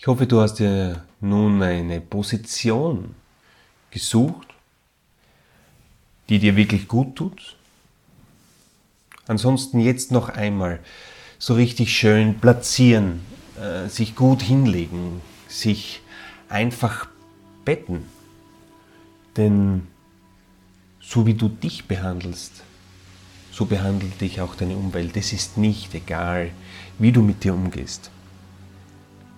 Ich hoffe, du hast dir nun eine Position gesucht, die dir wirklich gut tut. Ansonsten jetzt noch einmal so richtig schön platzieren, äh, sich gut hinlegen, sich einfach betten. Denn so wie du dich behandelst, so behandelt dich auch deine Umwelt. Es ist nicht egal, wie du mit dir umgehst.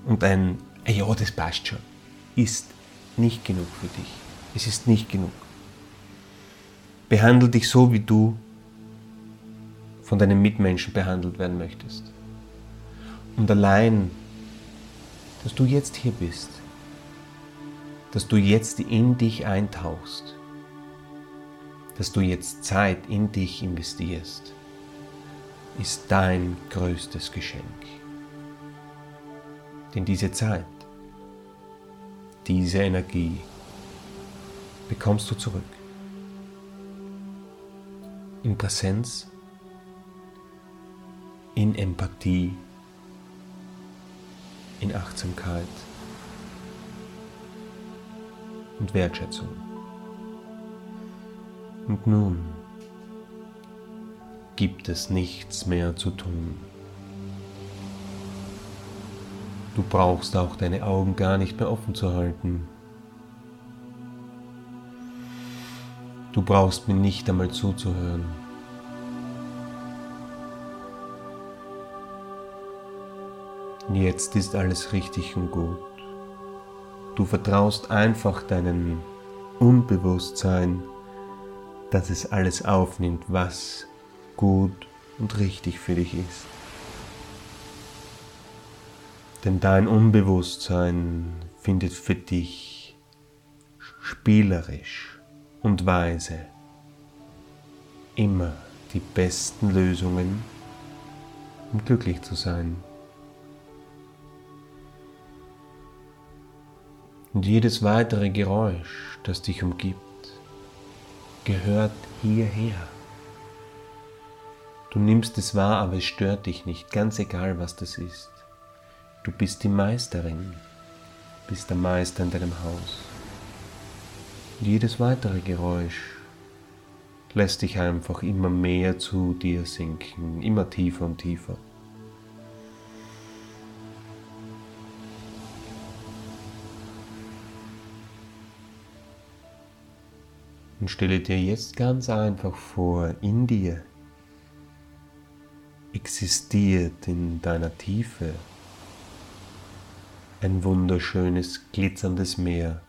Und ein, ja, das passt schon, ist nicht genug für dich. Es ist nicht genug. Behandle dich so, wie du von deinen Mitmenschen behandelt werden möchtest. Und allein, dass du jetzt hier bist, dass du jetzt in dich eintauchst, dass du jetzt Zeit in dich investierst, ist dein größtes Geschenk. Denn diese Zeit, diese Energie bekommst du zurück. In Präsenz, in Empathie, in Achtsamkeit und Wertschätzung. Und nun gibt es nichts mehr zu tun. Du brauchst auch deine Augen gar nicht mehr offen zu halten. Du brauchst mir nicht einmal zuzuhören. Jetzt ist alles richtig und gut. Du vertraust einfach deinem Unbewusstsein, dass es alles aufnimmt, was gut und richtig für dich ist. Denn dein Unbewusstsein findet für dich spielerisch und weise immer die besten Lösungen, um glücklich zu sein. Und jedes weitere Geräusch, das dich umgibt, gehört hierher. Du nimmst es wahr, aber es stört dich nicht, ganz egal was das ist. Du bist die Meisterin, bist der Meister in deinem Haus. Und jedes weitere Geräusch lässt dich einfach immer mehr zu dir sinken, immer tiefer und tiefer. Und stelle dir jetzt ganz einfach vor, in dir existiert in deiner Tiefe ein wunderschönes, glitzerndes Meer.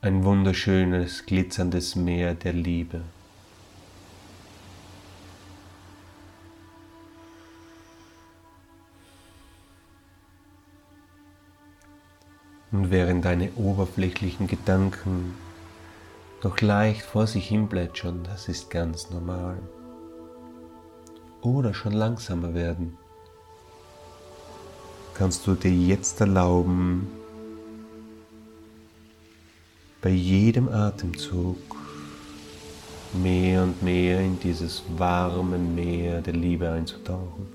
Ein wunderschönes, glitzerndes Meer der Liebe. Und während deine oberflächlichen Gedanken noch leicht vor sich hin plätschern, das ist ganz normal. Oder schon langsamer werden kannst du dir jetzt erlauben, bei jedem Atemzug mehr und mehr in dieses warme Meer der Liebe einzutauchen.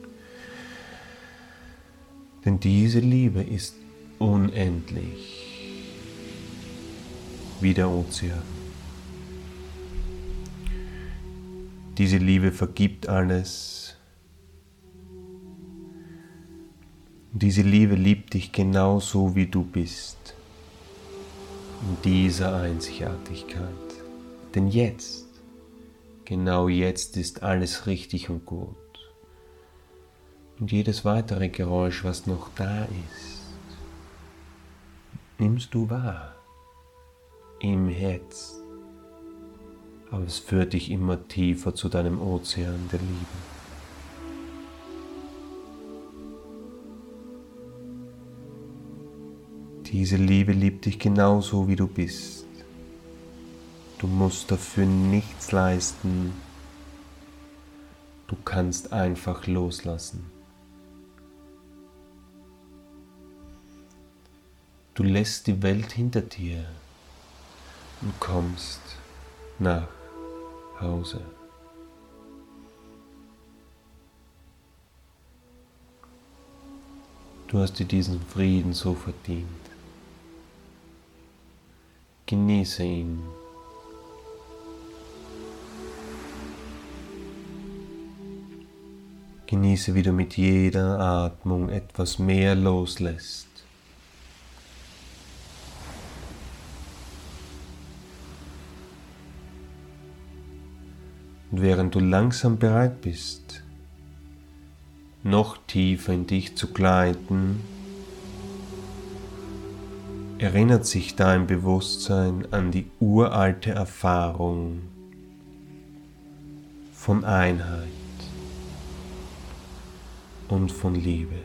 Denn diese Liebe ist unendlich wie der Ozean. Diese Liebe vergibt alles, Und diese Liebe liebt dich genauso, wie du bist. In dieser Einzigartigkeit. Denn jetzt, genau jetzt ist alles richtig und gut. Und jedes weitere Geräusch, was noch da ist, nimmst du wahr. Im Herz. Aber es führt dich immer tiefer zu deinem Ozean der Liebe. Diese Liebe liebt dich genauso, wie du bist. Du musst dafür nichts leisten. Du kannst einfach loslassen. Du lässt die Welt hinter dir und kommst nach Hause. Du hast dir diesen Frieden so verdient. Genieße ihn. Genieße, wie du mit jeder Atmung etwas mehr loslässt. Und während du langsam bereit bist, noch tiefer in dich zu gleiten, erinnert sich dein Bewusstsein an die uralte Erfahrung von Einheit und von Liebe.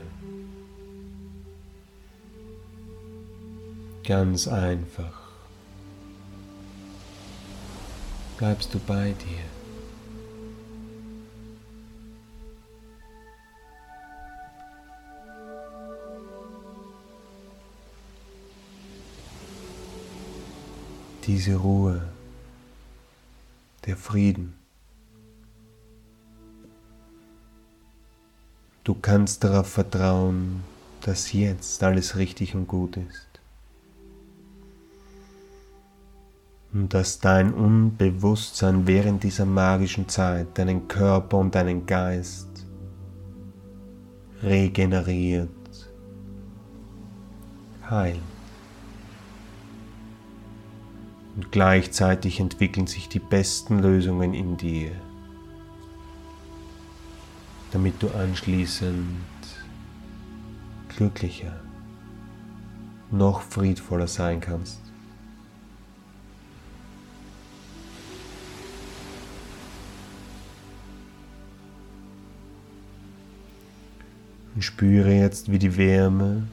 Ganz einfach bleibst du bei dir. Diese Ruhe, der Frieden. Du kannst darauf vertrauen, dass jetzt alles richtig und gut ist. Und dass dein Unbewusstsein während dieser magischen Zeit deinen Körper und deinen Geist regeneriert, heilt. Und gleichzeitig entwickeln sich die besten Lösungen in dir, damit du anschließend glücklicher, noch friedvoller sein kannst. Und spüre jetzt, wie die Wärme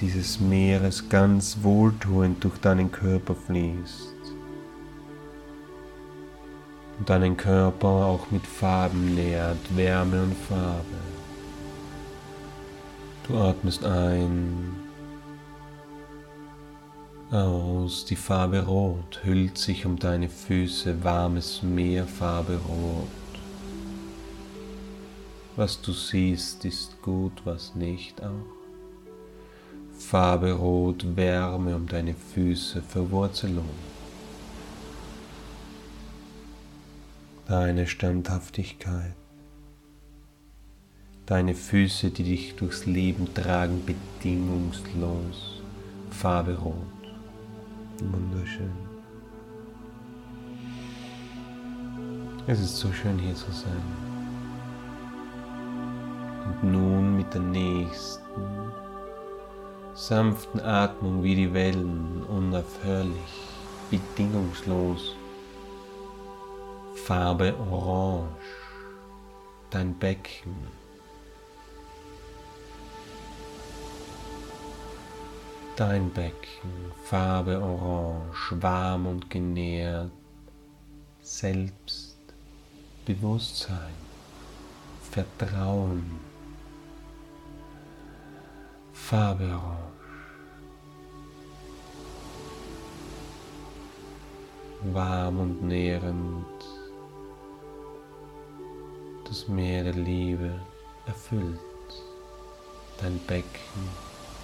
dieses Meeres ganz wohltuend durch deinen Körper fließt und deinen Körper auch mit Farben nährt, Wärme und Farbe. Du atmest ein, aus, die Farbe Rot hüllt sich um deine Füße, warmes Meer, Farbe Rot. Was du siehst, ist gut, was nicht auch. Farbe Rot, Wärme um deine Füße, Verwurzelung. Deine Standhaftigkeit. Deine Füße, die dich durchs Leben tragen, bedingungslos. Farbe Rot. Wunderschön. Es ist so schön hier zu sein. Und nun mit der nächsten sanften Atmung wie die Wellen, unaufhörlich, bedingungslos. Farbe Orange, dein Becken. Dein Becken, Farbe Orange, warm und genährt, Selbstbewusstsein, Vertrauen. Farbe Orange. warm und nährend. Das Meer der Liebe erfüllt dein Becken,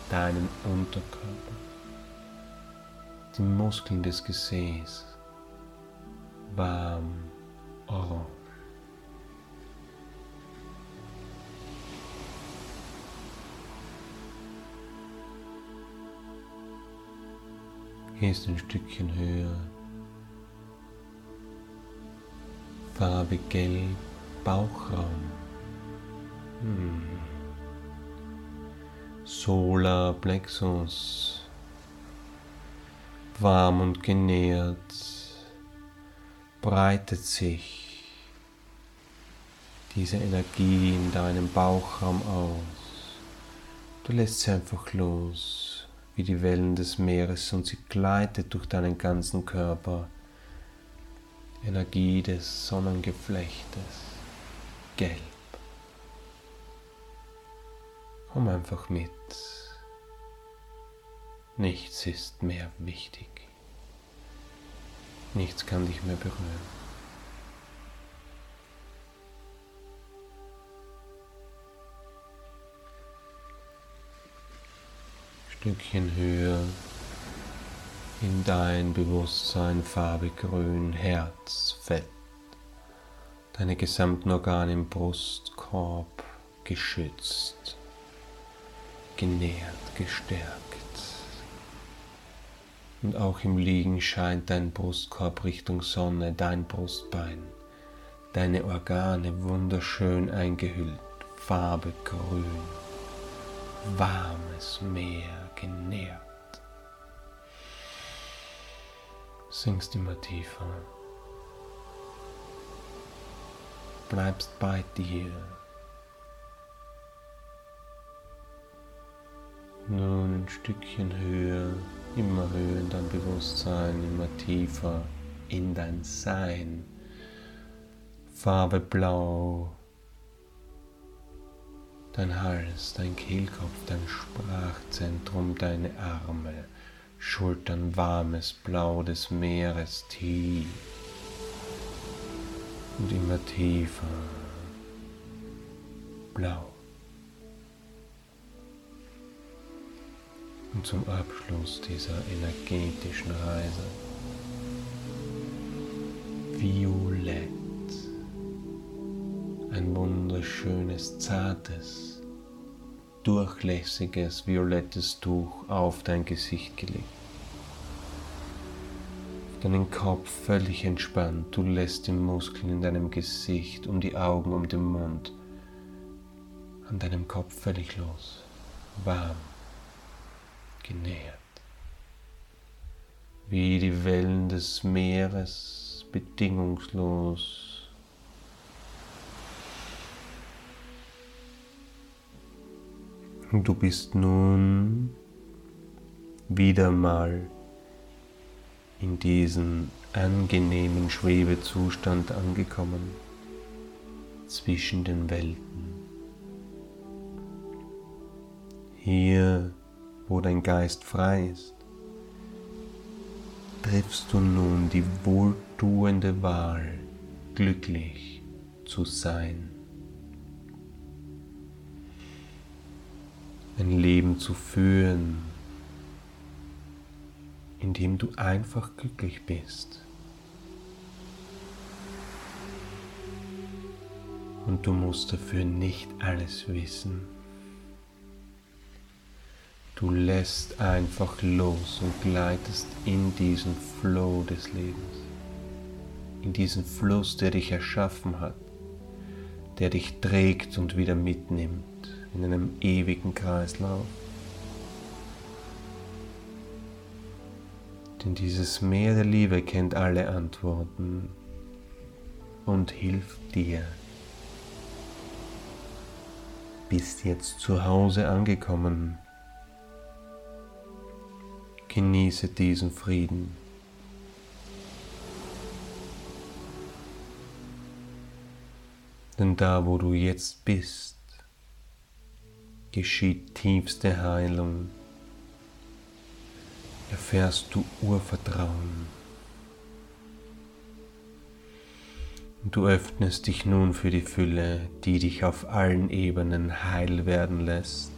deinen Unterkörper, die Muskeln des Gesäßs, warm, orange. Gehst ein Stückchen höher Farbe Gelb, Bauchraum. Hm. Solar Plexus, warm und genährt, breitet sich diese Energie in deinem Bauchraum aus. Du lässt sie einfach los, wie die Wellen des Meeres und sie gleitet durch deinen ganzen Körper Energie des Sonnengeflechtes, gelb. Komm einfach mit. Nichts ist mehr wichtig. Nichts kann dich mehr berühren. Stückchen höher in dein Bewusstsein Farbe grün, Herz, Fett, deine gesamten Organe im Brustkorb geschützt, genährt, gestärkt. Und auch im Liegen scheint dein Brustkorb Richtung Sonne, dein Brustbein, deine Organe wunderschön eingehüllt, Farbe grün, warmes Meer genährt. Sinkst immer tiefer, bleibst bei dir. Nun ein Stückchen höher, immer höher in dein Bewusstsein, immer tiefer in dein Sein. Farbe blau, dein Hals, dein Kehlkopf, dein Sprachzentrum, deine Arme, Schultern, warmes Blau des Meeres, tief und immer tiefer. Blau. Und zum Abschluss dieser energetischen Reise Violett. Ein wunderschönes, zartes, durchlässiges, violettes Tuch auf dein Gesicht gelegt. Deinen Kopf völlig entspannt. Du lässt die Muskeln in deinem Gesicht, um die Augen, um den Mund, an deinem Kopf völlig los. Warm genährt. Wie die Wellen des Meeres bedingungslos. Du bist nun wieder mal in diesen angenehmen Schwebezustand angekommen zwischen den Welten. Hier wo dein Geist frei ist, triffst du nun die wohltuende Wahl, glücklich zu sein. Ein Leben zu führen, in dem du einfach glücklich bist. Und du musst dafür nicht alles wissen. Du lässt einfach los und gleitest in diesen Flow des Lebens, in diesen Fluss, der dich erschaffen hat, der dich trägt und wieder mitnimmt in einem ewigen Kreislauf. Denn dieses Meer der Liebe kennt alle Antworten und hilft dir. Bist jetzt zu Hause angekommen Genieße diesen Frieden. Denn da, wo du jetzt bist, geschieht tiefste Heilung. Erfährst du Urvertrauen. Und du öffnest dich nun für die Fülle, die dich auf allen Ebenen heil werden lässt.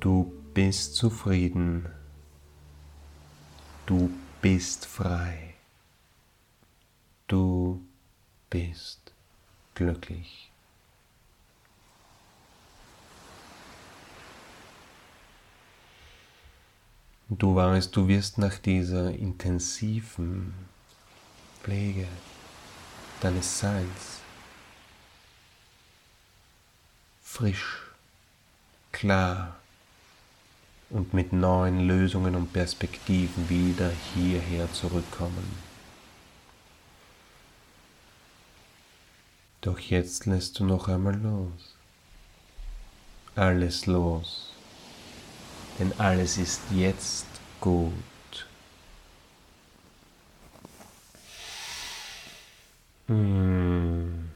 Du bist zufrieden. Du bist frei. Du bist glücklich. Du weißt, du wirst nach dieser intensiven Pflege deines Seins frisch, klar, und mit neuen Lösungen und Perspektiven wieder hierher zurückkommen. Doch jetzt lässt du noch einmal los. Alles los. Denn alles ist jetzt gut. Hm.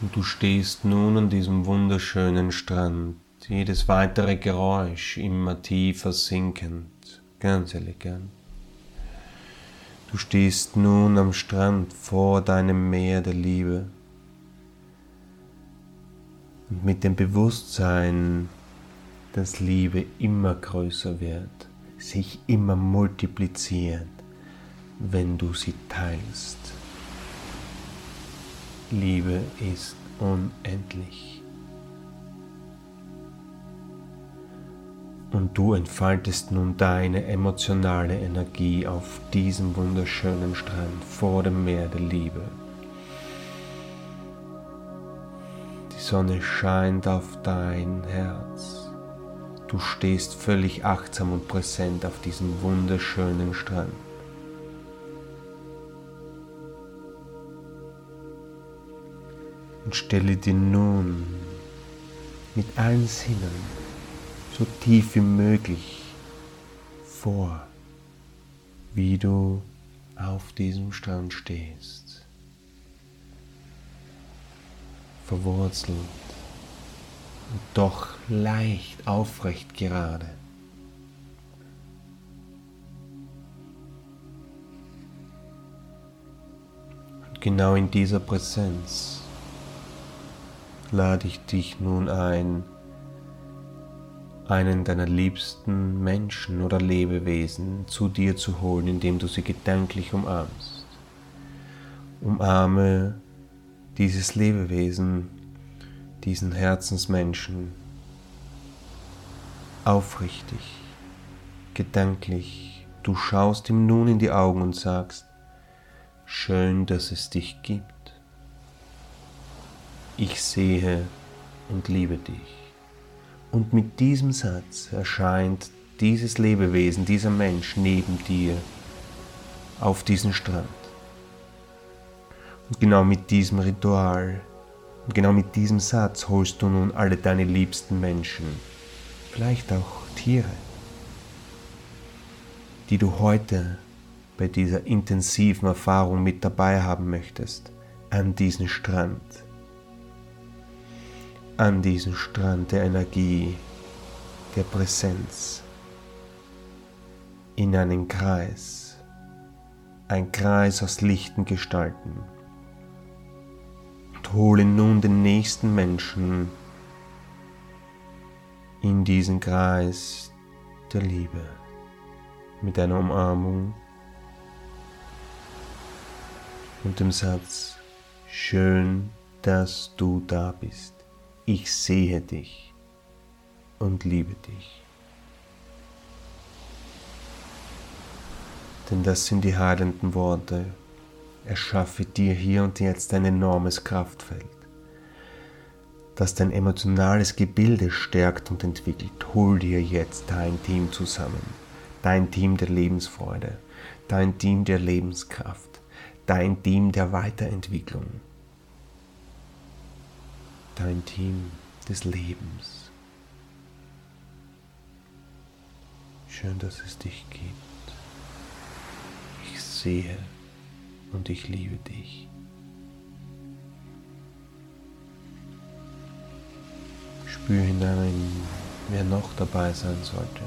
Und du stehst nun an diesem wunderschönen Strand, jedes weitere Geräusch immer tiefer sinkend, ganz elegant. Du stehst nun am Strand vor deinem Meer der Liebe und mit dem Bewusstsein, dass Liebe immer größer wird, sich immer multipliziert, wenn du sie teilst. Liebe ist unendlich. Und du entfaltest nun deine emotionale Energie auf diesem wunderschönen Strand vor dem Meer der Liebe. Die Sonne scheint auf dein Herz. Du stehst völlig achtsam und präsent auf diesem wunderschönen Strand. Und stelle dir nun mit allen Sinnen so tief wie möglich vor, wie du auf diesem Strand stehst, verwurzelt und doch leicht aufrecht gerade. Und genau in dieser Präsenz lade ich dich nun ein, einen deiner liebsten Menschen oder Lebewesen zu dir zu holen, indem du sie gedanklich umarmst. Umarme dieses Lebewesen, diesen Herzensmenschen aufrichtig, gedanklich. Du schaust ihm nun in die Augen und sagst, schön, dass es dich gibt. Ich sehe und liebe dich. Und mit diesem Satz erscheint dieses Lebewesen, dieser Mensch neben dir auf diesem Strand. Und genau mit diesem Ritual, und genau mit diesem Satz holst du nun alle deine liebsten Menschen, vielleicht auch Tiere, die du heute bei dieser intensiven Erfahrung mit dabei haben möchtest, an diesen Strand an diesen Strand der Energie, der Präsenz, in einen Kreis, ein Kreis aus lichten Gestalten. Und hole nun den nächsten Menschen in diesen Kreis der Liebe. Mit einer Umarmung und dem Satz, schön, dass du da bist ich sehe dich und liebe dich. Denn das sind die heilenden Worte. Erschaffe dir hier und jetzt ein enormes Kraftfeld, das dein emotionales Gebilde stärkt und entwickelt. Hol dir jetzt dein Team zusammen, dein Team der Lebensfreude, dein Team der Lebenskraft, dein Team der Weiterentwicklung dein Team des Lebens. Schön, dass es dich gibt. Ich sehe und ich liebe dich. Spür hinein, wer noch dabei sein sollte.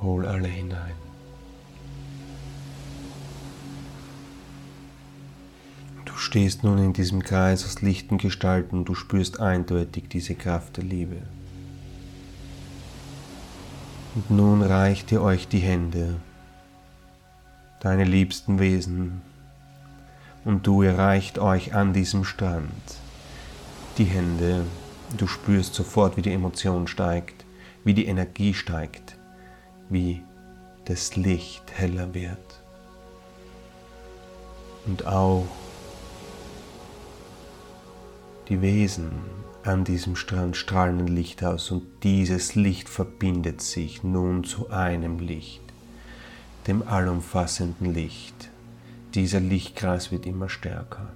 Hol alle hinein. Stehst nun in diesem Kreis aus lichten Gestalten und du spürst eindeutig diese Kraft der Liebe. Und nun reicht ihr euch die Hände, deine liebsten Wesen, und du erreicht euch an diesem Strand die Hände. Du spürst sofort, wie die Emotion steigt, wie die Energie steigt, wie das Licht heller wird. Und auch die Wesen an diesem Strand strahlen Licht aus und dieses Licht verbindet sich nun zu einem Licht, dem allumfassenden Licht. Dieser Lichtkreis wird immer stärker.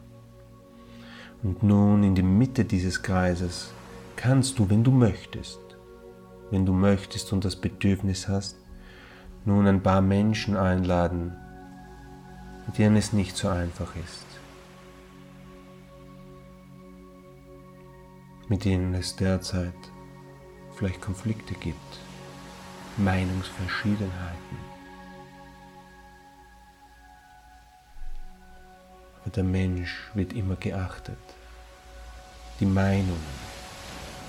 Und nun in die Mitte dieses Kreises kannst du, wenn du möchtest, wenn du möchtest und das Bedürfnis hast, nun ein paar Menschen einladen, mit denen es nicht so einfach ist. Mit denen es derzeit vielleicht Konflikte gibt, Meinungsverschiedenheiten. Aber der Mensch wird immer geachtet. Die Meinung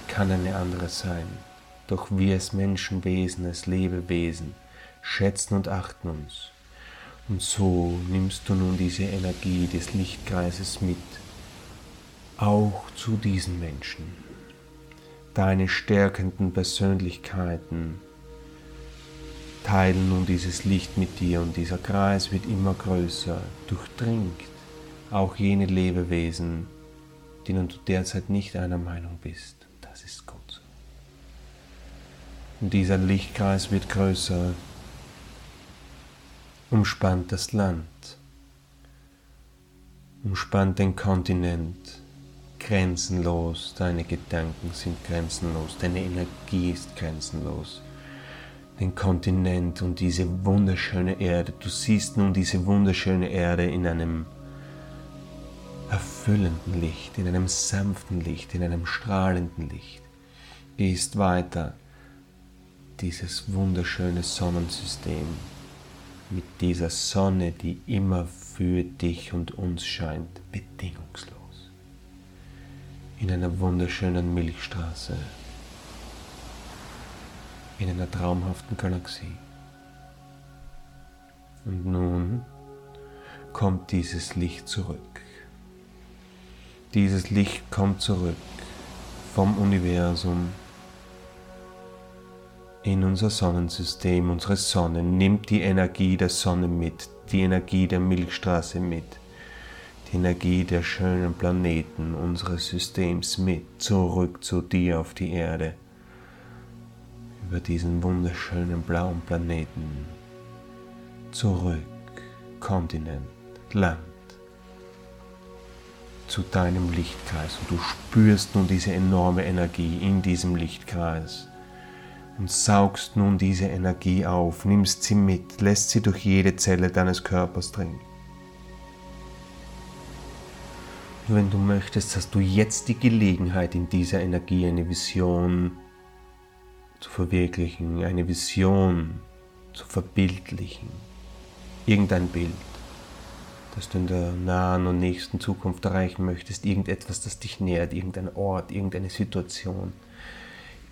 kann eine andere sein, doch wir als Menschenwesen, als Lebewesen schätzen und achten uns. Und so nimmst du nun diese Energie des Lichtkreises mit, auch zu diesen Menschen. Deine stärkenden Persönlichkeiten teilen nun dieses Licht mit dir und dieser Kreis wird immer größer, durchdringt auch jene Lebewesen, denen du derzeit nicht einer Meinung bist. Das ist gut so. Und dieser Lichtkreis wird größer, umspannt das Land, umspannt den Kontinent, grenzenlos, deine Gedanken sind grenzenlos, deine Energie ist grenzenlos. Den Kontinent und diese wunderschöne Erde, du siehst nun diese wunderschöne Erde in einem erfüllenden Licht, in einem sanften Licht, in einem strahlenden Licht. Gehst weiter dieses wunderschöne Sonnensystem mit dieser Sonne, die immer für dich und uns scheint, bedingungslos. In einer wunderschönen Milchstraße, in einer traumhaften Galaxie. Und nun kommt dieses Licht zurück. Dieses Licht kommt zurück vom Universum in unser Sonnensystem, unsere Sonne, nimmt die Energie der Sonne mit, die Energie der Milchstraße mit, Energie der schönen Planeten unseres Systems mit, zurück zu dir auf die Erde, über diesen wunderschönen blauen Planeten, zurück, Kontinent, Land. Zu deinem Lichtkreis. Und du spürst nun diese enorme Energie in diesem Lichtkreis. Und saugst nun diese Energie auf, nimmst sie mit, lässt sie durch jede Zelle deines Körpers dringen. Wenn du möchtest, hast du jetzt die Gelegenheit, in dieser Energie eine Vision zu verwirklichen, eine Vision zu verbildlichen, irgendein Bild das du in der nahen und nächsten Zukunft erreichen möchtest, irgendetwas, das dich nährt, irgendein Ort, irgendeine Situation,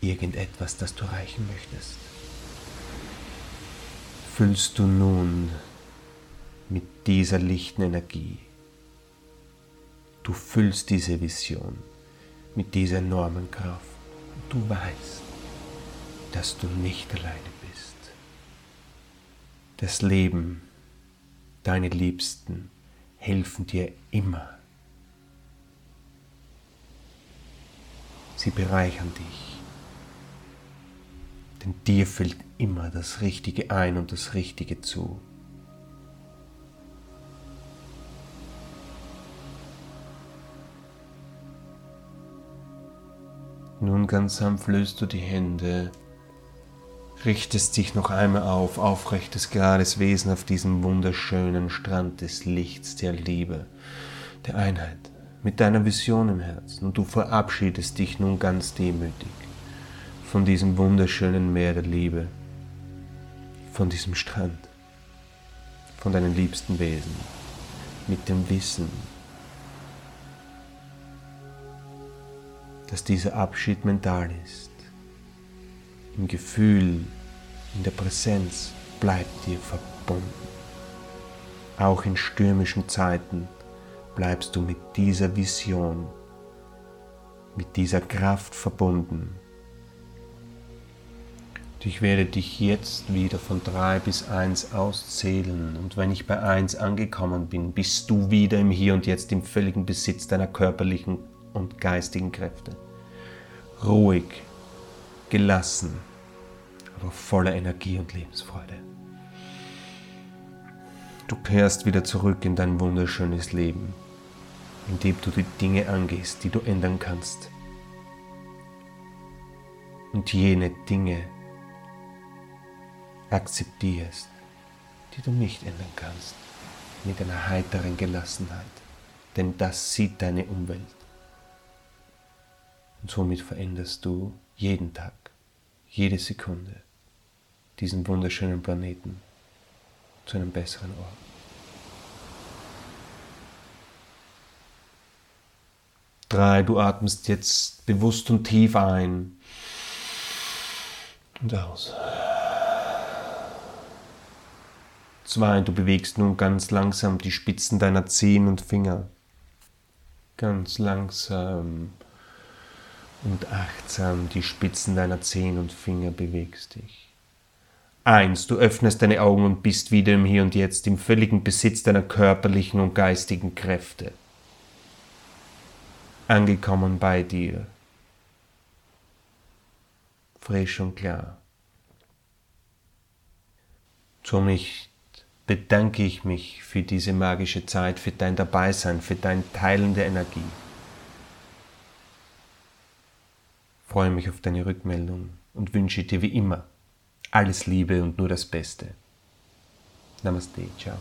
irgendetwas, das du erreichen möchtest. Füllst du nun mit dieser lichten Energie. Du füllst diese Vision mit dieser enormen Kraft. Du weißt, dass du nicht alleine bist. Das Leben, deine Liebsten, helfen dir immer. Sie bereichern dich. Denn dir fällt immer das Richtige ein und das Richtige zu. Nun ganz sanft löst du die Hände richtest dich noch einmal auf, aufrechtes, gerades Wesen auf diesem wunderschönen Strand des Lichts, der Liebe, der Einheit, mit deiner Vision im Herzen. Und du verabschiedest dich nun ganz demütig von diesem wunderschönen Meer der Liebe, von diesem Strand, von deinen liebsten Wesen, mit dem Wissen, dass dieser Abschied mental ist im Gefühl, in der Präsenz bleibt dir verbunden. Auch in stürmischen Zeiten bleibst du mit dieser Vision, mit dieser Kraft verbunden. Und ich werde dich jetzt wieder von drei bis eins auszählen. Und wenn ich bei eins angekommen bin, bist du wieder im Hier und Jetzt im völligen Besitz deiner körperlichen und geistigen Kräfte. Ruhig, gelassen, aber voller Energie und Lebensfreude. Du kehrst wieder zurück in dein wunderschönes Leben, indem du die Dinge angehst, die du ändern kannst. Und jene Dinge akzeptierst, die du nicht ändern kannst, mit einer heiteren Gelassenheit. Denn das sieht deine Umwelt. Und somit veränderst du jeden Tag jede Sekunde diesen wunderschönen Planeten zu einem besseren Ort. Drei, du atmest jetzt bewusst und tief ein und aus. Zwei, du bewegst nun ganz langsam die Spitzen deiner Zehen und Finger. Ganz langsam und achtsam die Spitzen deiner Zehen und Finger bewegst dich. Eins, du öffnest deine Augen und bist wieder im Hier und Jetzt, im völligen Besitz deiner körperlichen und geistigen Kräfte. Angekommen bei dir. Frisch und klar. Somit bedanke ich mich für diese magische Zeit, für dein Dabeisein, für dein Teilen der Energie. Freue mich auf deine Rückmeldung und wünsche dir wie immer alles Liebe und nur das Beste. Namaste, ciao.